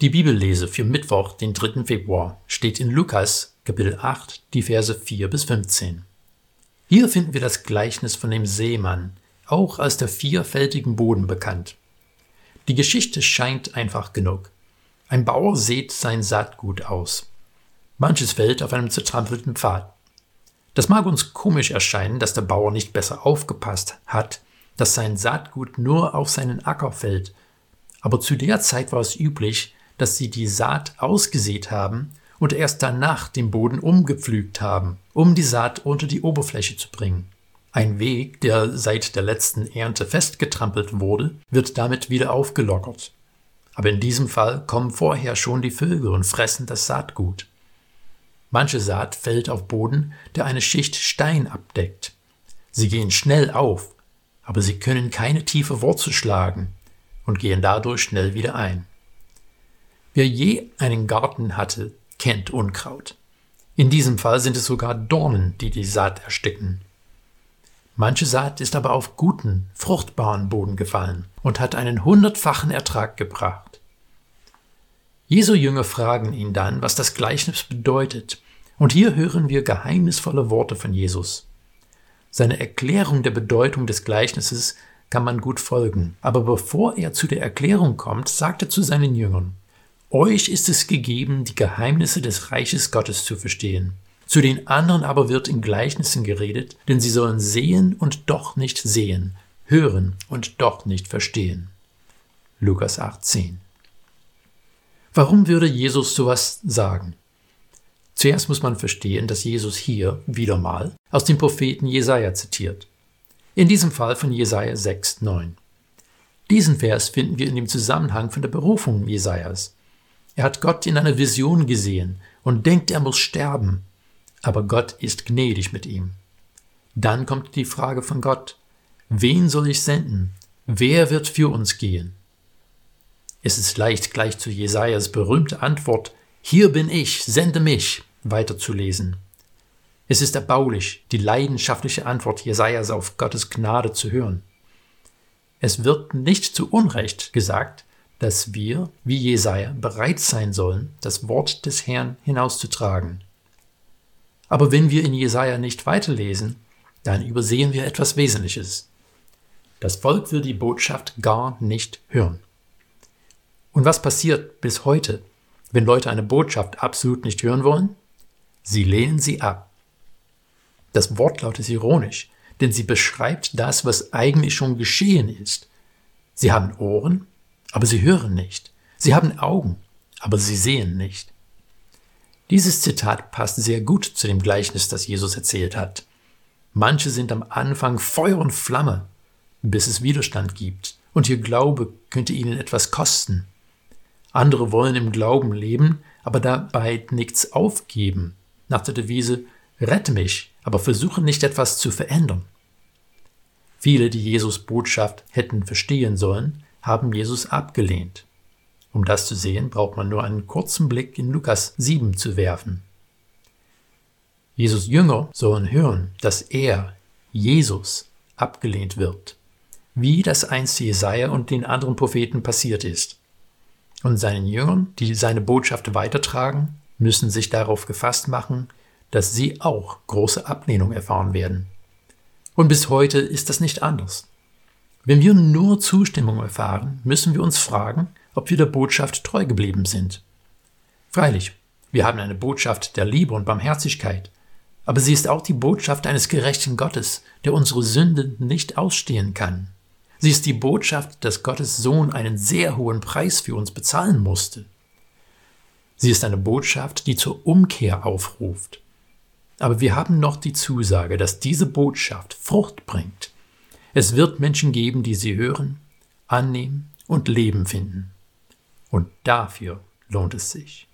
Die Bibellese für Mittwoch, den 3. Februar, steht in Lukas Kapitel 8, die Verse 4 bis 15. Hier finden wir das Gleichnis von dem Seemann, auch als der vierfältigen Boden bekannt. Die Geschichte scheint einfach genug. Ein Bauer sät sein Saatgut aus. Manches fällt auf einem zertrampelten Pfad. Das mag uns komisch erscheinen, dass der Bauer nicht besser aufgepasst hat, dass sein Saatgut nur auf seinen Acker fällt. Aber zu der Zeit war es üblich, dass sie die Saat ausgesät haben und erst danach den Boden umgepflügt haben, um die Saat unter die Oberfläche zu bringen. Ein Weg, der seit der letzten Ernte festgetrampelt wurde, wird damit wieder aufgelockert. Aber in diesem Fall kommen vorher schon die Vögel und fressen das Saatgut. Manche Saat fällt auf Boden, der eine Schicht Stein abdeckt. Sie gehen schnell auf, aber sie können keine tiefe Wurzel schlagen und gehen dadurch schnell wieder ein. Wer je einen Garten hatte, kennt Unkraut. In diesem Fall sind es sogar Dornen, die die Saat ersticken. Manche Saat ist aber auf guten, fruchtbaren Boden gefallen und hat einen hundertfachen Ertrag gebracht. Jesu Jünger fragen ihn dann, was das Gleichnis bedeutet, und hier hören wir geheimnisvolle Worte von Jesus. Seine Erklärung der Bedeutung des Gleichnisses kann man gut folgen, aber bevor er zu der Erklärung kommt, sagt er zu seinen Jüngern, euch ist es gegeben, die Geheimnisse des Reiches Gottes zu verstehen. Zu den anderen aber wird in Gleichnissen geredet, denn sie sollen sehen und doch nicht sehen, hören und doch nicht verstehen. Lukas 18. Warum würde Jesus sowas sagen? Zuerst muss man verstehen, dass Jesus hier wieder mal aus dem Propheten Jesaja zitiert. In diesem Fall von Jesaja 6, 9. Diesen Vers finden wir in dem Zusammenhang von der Berufung Jesajas. Er hat Gott in einer Vision gesehen und denkt, er muss sterben. Aber Gott ist gnädig mit ihm. Dann kommt die Frage von Gott, wen soll ich senden? Wer wird für uns gehen? Es ist leicht, gleich zu Jesajas berühmte Antwort, hier bin ich, sende mich, weiterzulesen. Es ist erbaulich, die leidenschaftliche Antwort Jesajas auf Gottes Gnade zu hören. Es wird nicht zu Unrecht gesagt, dass wir, wie Jesaja, bereit sein sollen, das Wort des Herrn hinauszutragen. Aber wenn wir in Jesaja nicht weiterlesen, dann übersehen wir etwas Wesentliches. Das Volk will die Botschaft gar nicht hören. Und was passiert bis heute, wenn Leute eine Botschaft absolut nicht hören wollen? Sie lehnen sie ab. Das Wortlaut ist ironisch, denn sie beschreibt das, was eigentlich schon geschehen ist. Sie haben Ohren, aber sie hören nicht. Sie haben Augen, aber sie sehen nicht. Dieses Zitat passt sehr gut zu dem Gleichnis, das Jesus erzählt hat. Manche sind am Anfang Feuer und Flamme, bis es Widerstand gibt, und ihr Glaube könnte ihnen etwas kosten. Andere wollen im Glauben leben, aber dabei nichts aufgeben, nach der Devise Rette mich, aber versuche nicht etwas zu verändern. Viele, die Jesus Botschaft hätten verstehen sollen, haben Jesus abgelehnt. Um das zu sehen, braucht man nur einen kurzen Blick in Lukas 7 zu werfen. Jesus Jünger sollen hören, dass er, Jesus, abgelehnt wird, wie das einst Jesaja und den anderen Propheten passiert ist. Und seinen Jüngern, die seine Botschaft weitertragen, müssen sich darauf gefasst machen, dass sie auch große Ablehnung erfahren werden. Und bis heute ist das nicht anders. Wenn wir nur Zustimmung erfahren, müssen wir uns fragen, ob wir der Botschaft treu geblieben sind. Freilich, wir haben eine Botschaft der Liebe und Barmherzigkeit, aber sie ist auch die Botschaft eines gerechten Gottes, der unsere Sünden nicht ausstehen kann. Sie ist die Botschaft, dass Gottes Sohn einen sehr hohen Preis für uns bezahlen musste. Sie ist eine Botschaft, die zur Umkehr aufruft. Aber wir haben noch die Zusage, dass diese Botschaft Frucht bringt, es wird Menschen geben, die sie hören, annehmen und Leben finden. Und dafür lohnt es sich.